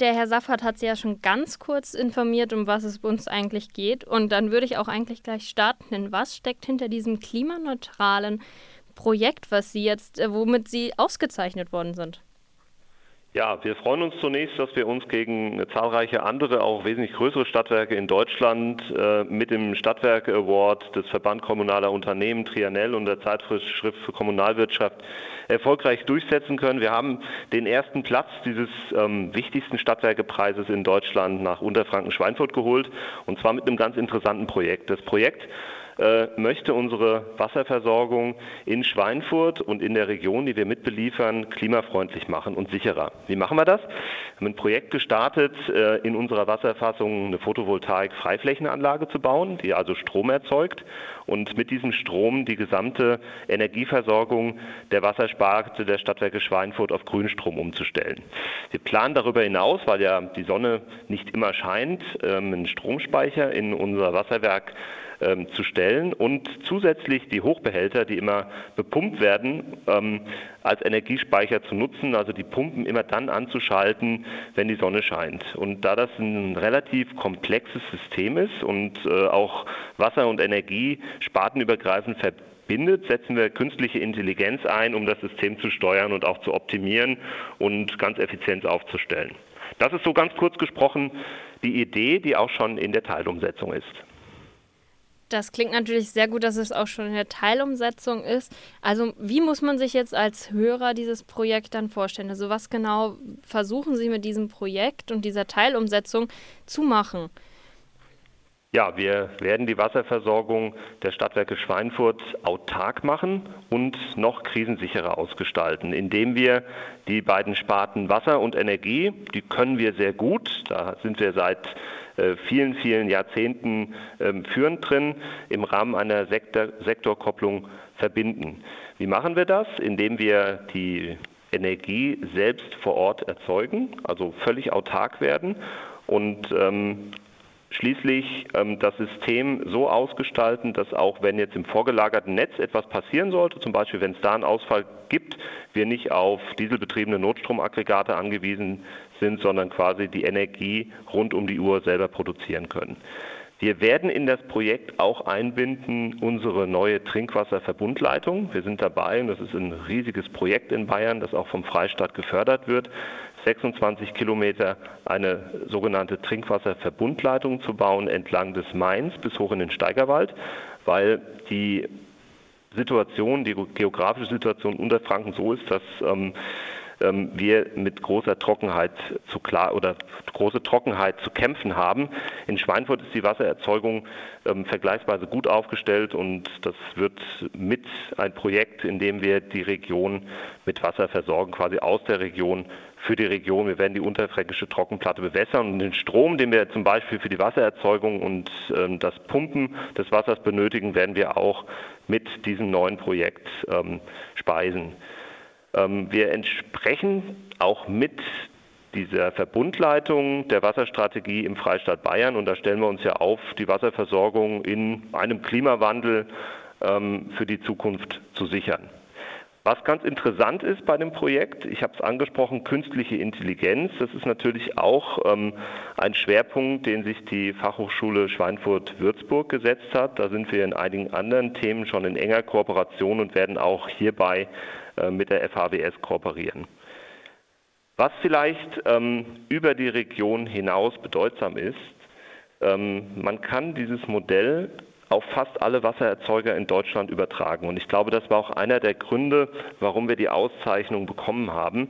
Der Herr Saffert hat Sie ja schon ganz kurz informiert, um was es uns eigentlich geht. Und dann würde ich auch eigentlich gleich starten. Denn was steckt hinter diesem klimaneutralen Projekt, was Sie jetzt, äh, womit Sie ausgezeichnet worden sind? Ja, wir freuen uns zunächst, dass wir uns gegen zahlreiche andere, auch wesentlich größere Stadtwerke in Deutschland äh, mit dem Stadtwerke Award des Verband Kommunaler Unternehmen Trianell und der Zeitschrift für Kommunalwirtschaft erfolgreich durchsetzen können. Wir haben den ersten Platz dieses ähm, wichtigsten Stadtwerkepreises in Deutschland nach Unterfranken-Schweinfurt geholt und zwar mit einem ganz interessanten Projekt. Das Projekt äh, möchte unsere Wasserversorgung in Schweinfurt und in der Region, die wir mitbeliefern, klimafreundlich machen und sicherer. Wie machen wir das? Wir haben ein Projekt gestartet, äh, in unserer Wasserfassung eine Photovoltaik-Freiflächenanlage zu bauen, die also Strom erzeugt und mit diesem Strom die gesamte Energieversorgung der Wassersparte der Stadtwerke Schweinfurt auf Grünstrom umzustellen. Wir planen darüber hinaus, weil ja die Sonne nicht immer scheint, ähm, einen Stromspeicher in unser Wasserwerk ähm, zu stellen und zusätzlich die Hochbehälter, die immer bepumpt werden, ähm, als Energiespeicher zu nutzen, also die Pumpen immer dann anzuschalten, wenn die Sonne scheint. Und da das ein relativ komplexes System ist und äh, auch Wasser und Energie spartenübergreifend verbindet, setzen wir künstliche Intelligenz ein, um das System zu steuern und auch zu optimieren und ganz effizient aufzustellen. Das ist so ganz kurz gesprochen die Idee, die auch schon in der Teilumsetzung ist. Das klingt natürlich sehr gut, dass es auch schon in der Teilumsetzung ist. Also wie muss man sich jetzt als Hörer dieses Projekt dann vorstellen? Also was genau versuchen Sie mit diesem Projekt und dieser Teilumsetzung zu machen? Ja, wir werden die Wasserversorgung der Stadtwerke Schweinfurt autark machen und noch krisensicherer ausgestalten, indem wir die beiden Sparten Wasser und Energie, die können wir sehr gut, da sind wir seit vielen, vielen Jahrzehnten ähm, führend drin, im Rahmen einer Sektor Sektorkopplung verbinden. Wie machen wir das? Indem wir die Energie selbst vor Ort erzeugen, also völlig autark werden und ähm, schließlich ähm, das System so ausgestalten, dass auch wenn jetzt im vorgelagerten Netz etwas passieren sollte, zum Beispiel wenn es da einen Ausfall gibt, wir nicht auf dieselbetriebene Notstromaggregate angewiesen sind, sondern quasi die Energie rund um die Uhr selber produzieren können. Wir werden in das Projekt auch einbinden unsere neue Trinkwasserverbundleitung. Wir sind dabei und das ist ein riesiges Projekt in Bayern, das auch vom Freistaat gefördert wird. 26 Kilometer eine sogenannte Trinkwasserverbundleitung zu bauen entlang des Mains bis hoch in den Steigerwald, weil die Situation, die geografische Situation unter Franken so ist, dass ähm, ähm, wir mit großer Trockenheit zu klar oder große Trockenheit zu kämpfen haben. In Schweinfurt ist die Wassererzeugung ähm, vergleichsweise gut aufgestellt und das wird mit ein Projekt, in dem wir die Region mit Wasser versorgen, quasi aus der Region für die Region. Wir werden die unterfränkische Trockenplatte bewässern und den Strom, den wir zum Beispiel für die Wassererzeugung und ähm, das Pumpen des Wassers benötigen, werden wir auch mit diesem neuen Projekt ähm, speisen. Ähm, wir entsprechen auch mit dieser Verbundleitung der Wasserstrategie im Freistaat Bayern und da stellen wir uns ja auf, die Wasserversorgung in einem Klimawandel ähm, für die Zukunft zu sichern. Was ganz interessant ist bei dem Projekt, ich habe es angesprochen, künstliche Intelligenz, das ist natürlich auch ähm, ein Schwerpunkt, den sich die Fachhochschule Schweinfurt-Würzburg gesetzt hat. Da sind wir in einigen anderen Themen schon in enger Kooperation und werden auch hierbei mit der FHWS kooperieren. Was vielleicht ähm, über die Region hinaus bedeutsam ist, ähm, man kann dieses Modell auf fast alle Wassererzeuger in Deutschland übertragen. Und ich glaube, das war auch einer der Gründe, warum wir die Auszeichnung bekommen haben.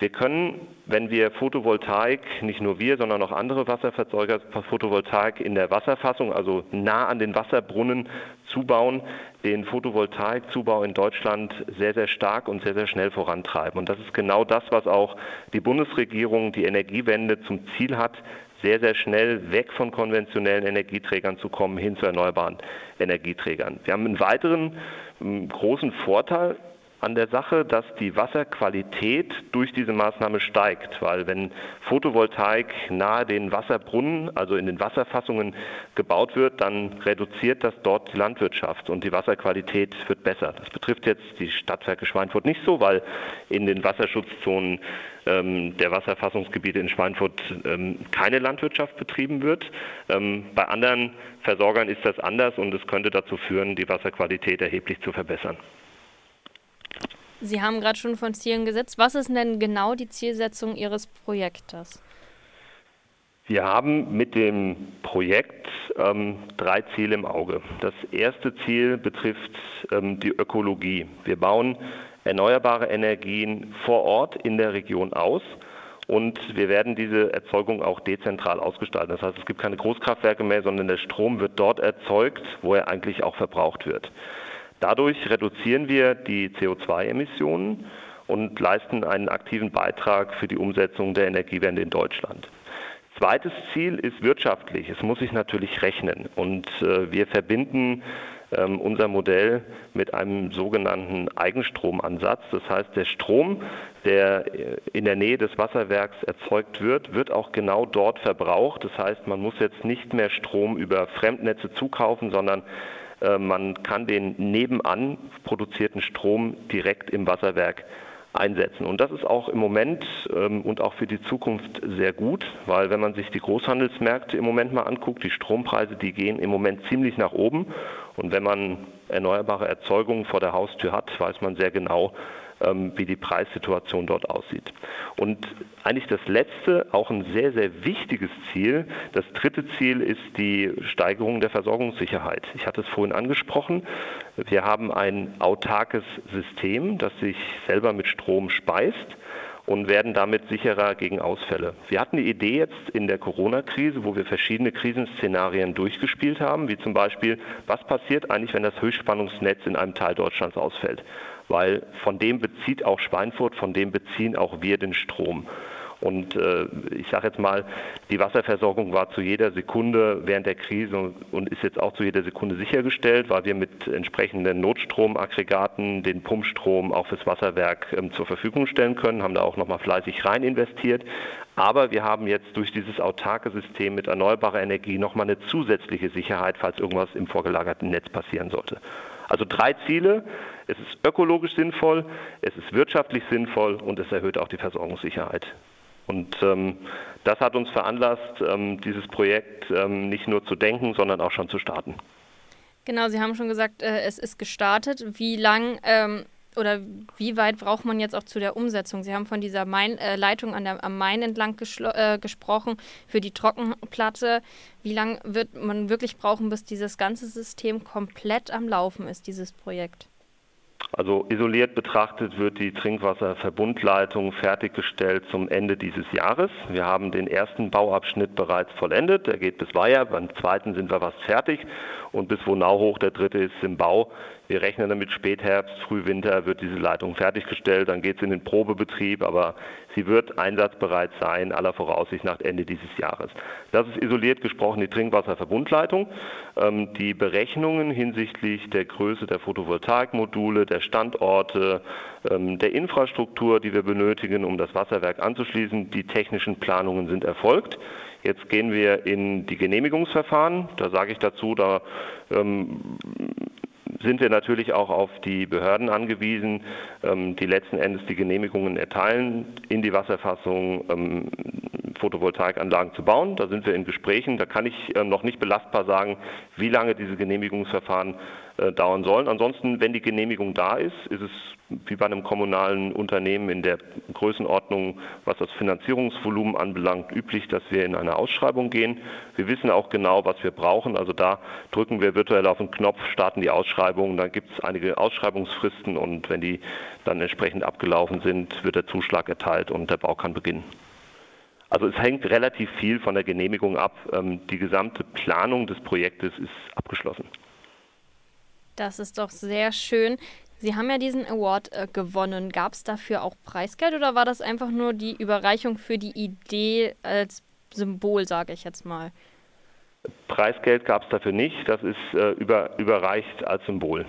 Wir können, wenn wir Photovoltaik, nicht nur wir, sondern auch andere Wasserverzeuger, Photovoltaik in der Wasserfassung, also nah an den Wasserbrunnen zubauen, den Photovoltaikzubau in Deutschland sehr, sehr stark und sehr, sehr schnell vorantreiben. Und das ist genau das, was auch die Bundesregierung, die Energiewende zum Ziel hat, sehr, sehr schnell weg von konventionellen Energieträgern zu kommen, hin zu erneuerbaren Energieträgern. Wir haben einen weiteren großen Vorteil an der Sache, dass die Wasserqualität durch diese Maßnahme steigt, weil wenn Photovoltaik nahe den Wasserbrunnen, also in den Wasserfassungen gebaut wird, dann reduziert das dort die Landwirtschaft und die Wasserqualität wird besser. Das betrifft jetzt die Stadtwerke Schweinfurt nicht so, weil in den Wasserschutzzonen ähm, der Wasserfassungsgebiete in Schweinfurt ähm, keine Landwirtschaft betrieben wird. Ähm, bei anderen Versorgern ist das anders und es könnte dazu führen, die Wasserqualität erheblich zu verbessern. Sie haben gerade schon von Zielen gesetzt. Was ist denn genau die Zielsetzung Ihres Projektes? Wir haben mit dem Projekt ähm, drei Ziele im Auge. Das erste Ziel betrifft ähm, die Ökologie. Wir bauen erneuerbare Energien vor Ort in der Region aus und wir werden diese Erzeugung auch dezentral ausgestalten. Das heißt, es gibt keine Großkraftwerke mehr, sondern der Strom wird dort erzeugt, wo er eigentlich auch verbraucht wird. Dadurch reduzieren wir die CO2-Emissionen und leisten einen aktiven Beitrag für die Umsetzung der Energiewende in Deutschland. Zweites Ziel ist wirtschaftlich. Es muss sich natürlich rechnen. Und äh, wir verbinden ähm, unser Modell mit einem sogenannten Eigenstromansatz. Das heißt, der Strom, der äh, in der Nähe des Wasserwerks erzeugt wird, wird auch genau dort verbraucht. Das heißt, man muss jetzt nicht mehr Strom über Fremdnetze zukaufen, sondern man kann den nebenan produzierten Strom direkt im Wasserwerk einsetzen. Und das ist auch im Moment ähm, und auch für die Zukunft sehr gut, weil wenn man sich die Großhandelsmärkte im Moment mal anguckt, die Strompreise, die gehen im Moment ziemlich nach oben. Und wenn man erneuerbare Erzeugung vor der Haustür hat, weiß man sehr genau, wie die Preissituation dort aussieht. Und eigentlich das letzte, auch ein sehr, sehr wichtiges Ziel, das dritte Ziel ist die Steigerung der Versorgungssicherheit. Ich hatte es vorhin angesprochen. Wir haben ein autarkes System, das sich selber mit Strom speist und werden damit sicherer gegen Ausfälle. Wir hatten die Idee jetzt in der Corona-Krise, wo wir verschiedene Krisenszenarien durchgespielt haben, wie zum Beispiel, was passiert eigentlich, wenn das Höchstspannungsnetz in einem Teil Deutschlands ausfällt? Weil von dem bezieht auch Schweinfurt, von dem beziehen auch wir den Strom. Und äh, ich sage jetzt mal, die Wasserversorgung war zu jeder Sekunde während der Krise und ist jetzt auch zu jeder Sekunde sichergestellt, weil wir mit entsprechenden Notstromaggregaten den Pumpstrom auch fürs Wasserwerk ähm, zur Verfügung stellen können, haben da auch nochmal fleißig rein investiert. Aber wir haben jetzt durch dieses autarke System mit erneuerbarer Energie nochmal eine zusätzliche Sicherheit, falls irgendwas im vorgelagerten Netz passieren sollte. Also drei Ziele. Es ist ökologisch sinnvoll, es ist wirtschaftlich sinnvoll und es erhöht auch die Versorgungssicherheit. Und ähm, das hat uns veranlasst, ähm, dieses Projekt ähm, nicht nur zu denken, sondern auch schon zu starten. Genau, Sie haben schon gesagt, äh, es ist gestartet. Wie lang ähm, oder wie weit braucht man jetzt auch zu der Umsetzung? Sie haben von dieser Main, äh, Leitung an der, am Main entlang äh, gesprochen für die Trockenplatte. Wie lange wird man wirklich brauchen, bis dieses ganze System komplett am Laufen ist, dieses Projekt? Also isoliert betrachtet wird die Trinkwasserverbundleitung fertiggestellt zum Ende dieses Jahres. Wir haben den ersten Bauabschnitt bereits vollendet, der geht bis Weiher, beim zweiten sind wir fast fertig und bis Wonau hoch, der dritte ist im Bau. Wir rechnen damit Spätherbst, Frühwinter wird diese Leitung fertiggestellt, dann geht es in den Probebetrieb, aber sie wird einsatzbereit sein, aller Voraussicht nach Ende dieses Jahres. Das ist isoliert gesprochen die Trinkwasserverbundleitung. Ähm, die Berechnungen hinsichtlich der Größe der Photovoltaikmodule, der Standorte, ähm, der Infrastruktur, die wir benötigen, um das Wasserwerk anzuschließen, die technischen Planungen sind erfolgt. Jetzt gehen wir in die Genehmigungsverfahren. Da sage ich dazu, da ähm, sind wir natürlich auch auf die Behörden angewiesen, die letzten Endes die Genehmigungen erteilen, in die Wasserfassung Photovoltaikanlagen zu bauen. Da sind wir in Gesprächen. Da kann ich ähm, noch nicht belastbar sagen, wie lange diese Genehmigungsverfahren äh, dauern sollen. Ansonsten, wenn die Genehmigung da ist, ist es wie bei einem kommunalen Unternehmen in der Größenordnung, was das Finanzierungsvolumen anbelangt, üblich, dass wir in eine Ausschreibung gehen. Wir wissen auch genau, was wir brauchen. Also da drücken wir virtuell auf den Knopf, starten die Ausschreibung. Dann gibt es einige Ausschreibungsfristen und wenn die dann entsprechend abgelaufen sind, wird der Zuschlag erteilt und der Bau kann beginnen. Also es hängt relativ viel von der Genehmigung ab. Ähm, die gesamte Planung des Projektes ist abgeschlossen. Das ist doch sehr schön. Sie haben ja diesen Award äh, gewonnen. Gab es dafür auch Preisgeld oder war das einfach nur die Überreichung für die Idee als Symbol, sage ich jetzt mal? Preisgeld gab es dafür nicht. Das ist äh, über, überreicht als Symbol.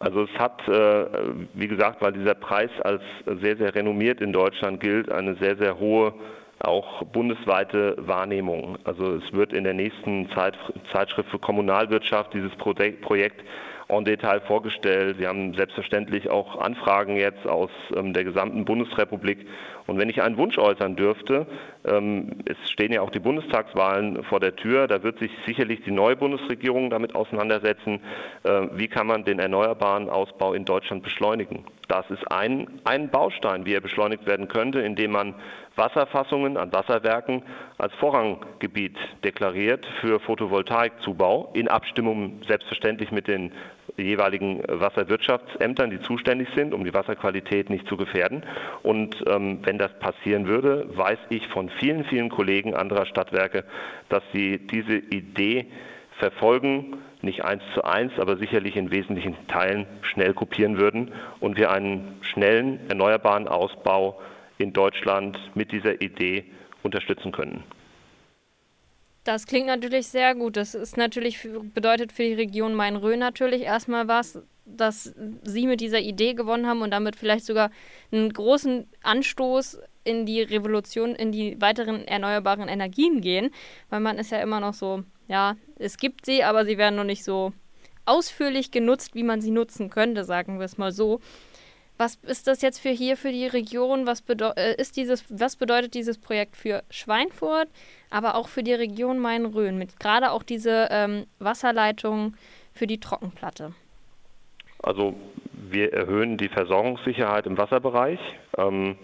Also es hat, äh, wie gesagt, weil dieser Preis als sehr, sehr renommiert in Deutschland gilt, eine sehr, sehr hohe auch bundesweite Wahrnehmung. Also es wird in der nächsten Zeit, Zeitschrift für Kommunalwirtschaft dieses Projekt en Detail vorgestellt. Wir haben selbstverständlich auch Anfragen jetzt aus ähm, der gesamten Bundesrepublik. Und wenn ich einen Wunsch äußern dürfte, es stehen ja auch die Bundestagswahlen vor der Tür, da wird sich sicherlich die neue Bundesregierung damit auseinandersetzen, äh, wie kann man den erneuerbaren Ausbau in Deutschland beschleunigen. Das ist ein, ein Baustein, wie er beschleunigt werden könnte, indem man Wasserfassungen an Wasserwerken als Vorranggebiet deklariert für Photovoltaikzubau, in Abstimmung selbstverständlich mit den jeweiligen Wasserwirtschaftsämtern, die zuständig sind, um die Wasserqualität nicht zu gefährden. Und ähm, wenn das passieren würde, weiß ich von vielen, vielen Kollegen anderer Stadtwerke, dass sie diese Idee verfolgen, nicht eins zu eins, aber sicherlich in wesentlichen Teilen schnell kopieren würden und wir einen schnellen erneuerbaren Ausbau in Deutschland mit dieser Idee unterstützen können. Das klingt natürlich sehr gut. Das ist natürlich bedeutet für die Region Main-Rhön natürlich erstmal was, dass Sie mit dieser Idee gewonnen haben und damit vielleicht sogar einen großen Anstoß in die Revolution, in die weiteren erneuerbaren Energien gehen, weil man ist ja immer noch so, ja, es gibt sie, aber sie werden noch nicht so ausführlich genutzt, wie man sie nutzen könnte, sagen wir es mal so. Was ist das jetzt für hier für die Region? Was, äh, ist dieses, was bedeutet dieses Projekt für Schweinfurt, aber auch für die Region Main-Rhön, mit gerade auch diese ähm, Wasserleitung für die Trockenplatte? Also wir erhöhen die Versorgungssicherheit im Wasserbereich. Ähm,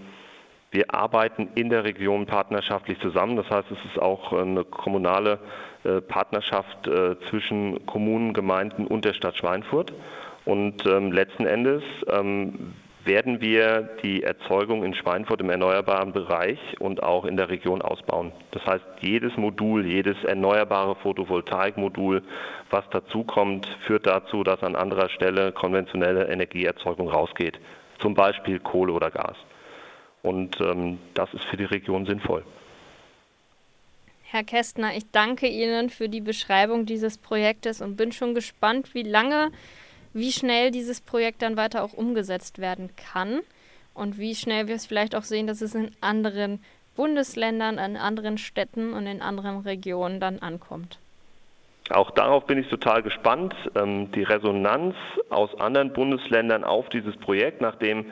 wir arbeiten in der Region partnerschaftlich zusammen. Das heißt, es ist auch eine kommunale äh, Partnerschaft äh, zwischen Kommunen, Gemeinden und der Stadt Schweinfurt. Und ähm, letzten Endes ähm, werden wir die Erzeugung in Schweinfurt im erneuerbaren Bereich und auch in der Region ausbauen. Das heißt, jedes Modul, jedes erneuerbare Photovoltaikmodul, was dazukommt, führt dazu, dass an anderer Stelle konventionelle Energieerzeugung rausgeht, zum Beispiel Kohle oder Gas. Und ähm, das ist für die Region sinnvoll. Herr Kästner, ich danke Ihnen für die Beschreibung dieses Projektes und bin schon gespannt, wie lange wie schnell dieses Projekt dann weiter auch umgesetzt werden kann und wie schnell wir es vielleicht auch sehen, dass es in anderen Bundesländern, in anderen Städten und in anderen Regionen dann ankommt. Auch darauf bin ich total gespannt. Ähm, die Resonanz aus anderen Bundesländern auf dieses Projekt, nachdem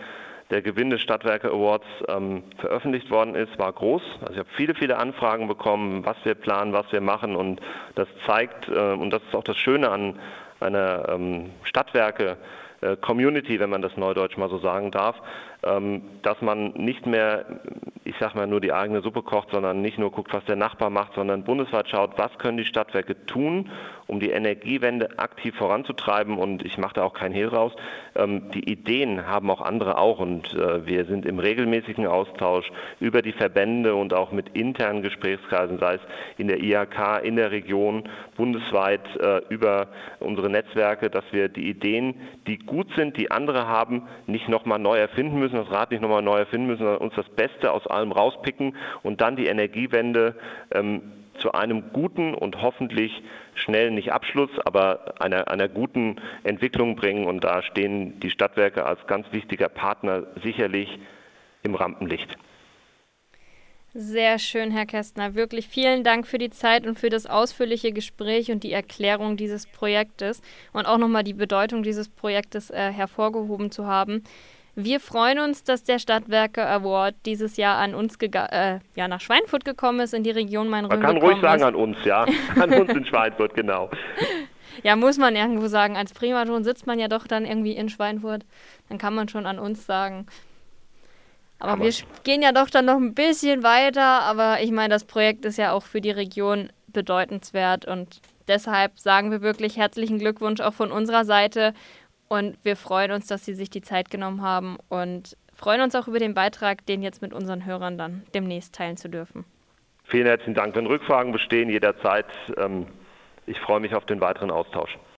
der Gewinn des Stadtwerke Awards ähm, veröffentlicht worden ist, war groß. Also ich habe viele, viele Anfragen bekommen, was wir planen, was wir machen und das zeigt, äh, und das ist auch das Schöne an, einer ähm, Stadtwerke äh, Community, wenn man das neudeutsch mal so sagen darf, dass man nicht mehr, ich sag mal, nur die eigene Suppe kocht, sondern nicht nur guckt, was der Nachbar macht, sondern bundesweit schaut, was können die Stadtwerke tun, um die Energiewende aktiv voranzutreiben. Und ich mache da auch kein Hehl raus. Ähm, die Ideen haben auch andere auch und äh, wir sind im regelmäßigen Austausch über die Verbände und auch mit internen Gesprächskreisen, sei es in der IHK, in der Region, bundesweit äh, über unsere Netzwerke, dass wir die Ideen, die gut sind, die andere haben, nicht nochmal neu erfinden müssen, das Rad nicht nochmal neu erfinden müssen, sondern uns das Beste aus allem rauspicken und dann die Energiewende ähm, zu einem guten und hoffentlich schnellen, nicht Abschluss, aber einer, einer guten Entwicklung bringen. Und da stehen die Stadtwerke als ganz wichtiger Partner sicherlich im Rampenlicht. Sehr schön, Herr Kästner. Wirklich vielen Dank für die Zeit und für das ausführliche Gespräch und die Erklärung dieses Projektes und auch nochmal die Bedeutung dieses Projektes äh, hervorgehoben zu haben. Wir freuen uns, dass der Stadtwerke Award dieses Jahr an uns äh, ja, nach Schweinfurt gekommen ist, in die Region Main-Rhön. Man kann ruhig sagen ist. an uns, ja. An uns in Schweinfurt, genau. Ja, muss man irgendwo sagen. Als Primaton sitzt man ja doch dann irgendwie in Schweinfurt. Dann kann man schon an uns sagen. Aber, aber wir gehen ja doch dann noch ein bisschen weiter. Aber ich meine, das Projekt ist ja auch für die Region bedeutenswert. Und deshalb sagen wir wirklich herzlichen Glückwunsch auch von unserer Seite. Und wir freuen uns, dass Sie sich die Zeit genommen haben und freuen uns auch über den Beitrag, den jetzt mit unseren Hörern dann demnächst teilen zu dürfen. Vielen herzlichen Dank. Wenn Rückfragen bestehen, jederzeit. Ähm, ich freue mich auf den weiteren Austausch.